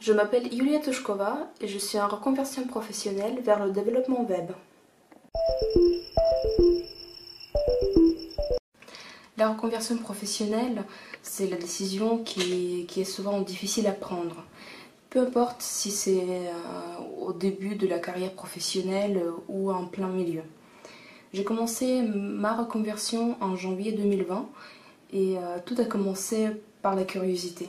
je m'appelle Yulia Tushkova et je suis en reconversion professionnelle vers le développement web. La reconversion professionnelle, c'est la décision qui, est souvent difficile à prendre. Peu importe si c'est euh, au début de la carrière professionnelle ou en plein milieu. J'ai commencé ma reconversion en janvier 2020 et euh, tout a commencé par la curiosité.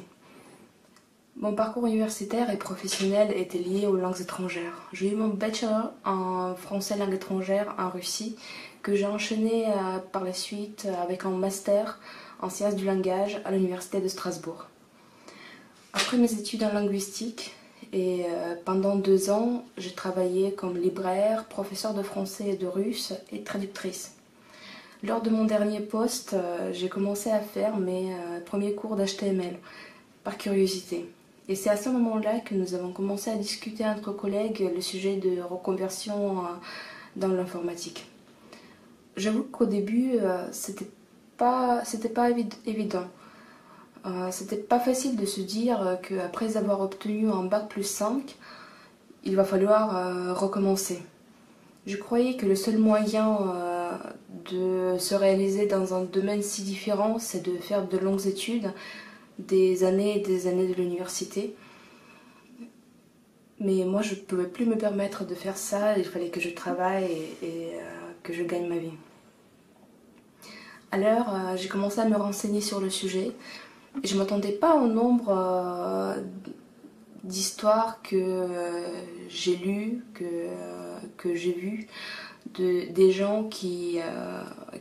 Mon parcours universitaire et professionnel était lié aux langues étrangères. J'ai eu mon bachelor en français langue étrangère en Russie que j'ai enchaîné euh, par la suite avec un master en sciences du langage à l'université de Strasbourg. Après mes études en linguistique, et euh, pendant deux ans, j'ai travaillé comme libraire, professeur de français et de russe et traductrice. Lors de mon dernier poste, euh, j'ai commencé à faire mes premiers cours d'HTML par curiosité. Et c'est à ce moment-là que nous avons commencé à discuter entre collègues le sujet de reconversion dans l'informatique. J'avoue qu'au début, euh, c'était pas, pas évident. Euh, c'était pas facile de se dire qu'après avoir obtenu un bac plus 5, il va falloir euh, recommencer. Je croyais que le seul moyen de se réaliser dans un domaine si différent, c'est de faire de longues études, des années et des années de l'université. Mais moi, je ne pouvais plus me permettre de faire ça. Il fallait que je travaille et, euh, que je gagne ma vie. Alors, euh, j'ai commencé à me renseigner sur le sujet. je ne m'attendais pas au nombre euh, d'histoires que j'ai lues, que, j'ai vues, de, des gens qui,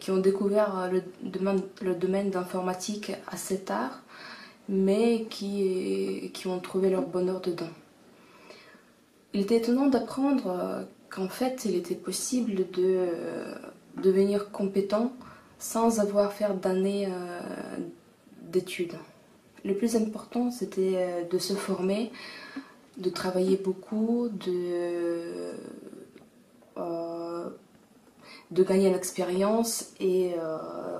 ont découvert le domaine d'informatique assez tard mais qui, qui ont trouvé leur bonheur dedans. Il était étonnant d'apprendre euh, qu'en fait il était possible de euh, devenir compétent sans avoir fait d'années euh, d'études. Le plus important c'était de se former, de travailler beaucoup, de, de gagner l'expérience et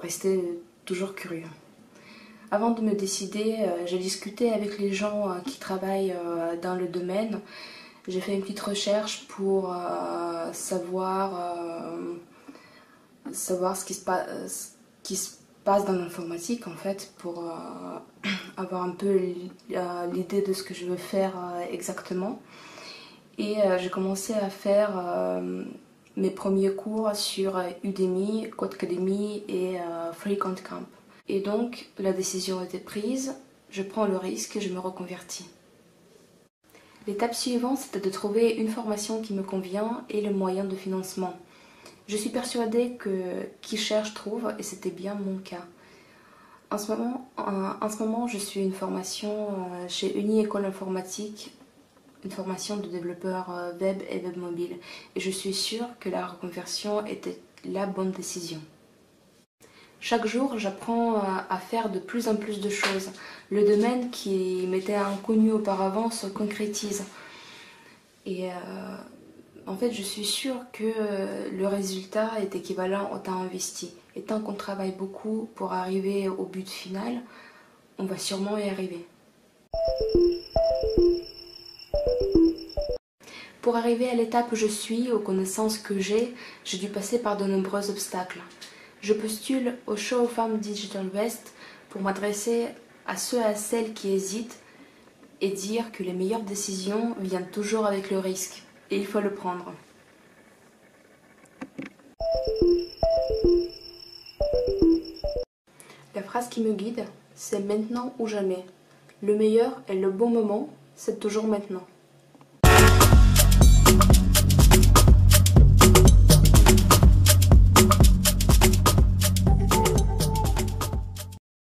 rester toujours curieux. Avant de me décider, euh, j'ai discuté avec les gens euh, qui travaillent euh, dans le domaine. J'ai fait une petite recherche pour savoir, savoir ce qui se, passe, dans l'informatique en fait, pour avoir un peu l'idée de ce que je veux faire exactement. Et j'ai commencé à faire mes premiers cours sur Udemy, Codecademy et Free Camp. Et donc, la décision été prise, je prends le risque et je me reconvertis. L'étape suivante, c'était de trouver une formation qui me convient et le moyen de financement. Je suis persuadée que qui cherche trouve et c'était bien mon cas. En ce, moment, en, ce moment, je suis une formation euh, chez Uni École Informatique, une formation de développeur euh, web et web mobile. Et je suis sûre que la reconversion était la bonne décision. Chaque jour, j'apprends à faire de plus en plus de choses. Le domaine qui m'était inconnu auparavant se concrétise. Et euh, en fait, je suis sûre que le résultat est équivalent au temps investi. Et tant qu'on travaille beaucoup pour arriver au but final, on va sûrement y arriver. Pour arriver à l'étape où je suis, aux connaissances que j'ai, j'ai dû passer par de nombreux obstacles. Je postule au Show Farm Digital West pour m'adresser à ceux et à celles qui hésitent et dire que les meilleures décisions viennent toujours avec le risque et il faut le prendre. La phrase qui me guide, c'est maintenant ou jamais. Le meilleur et le bon moment, c'est toujours maintenant.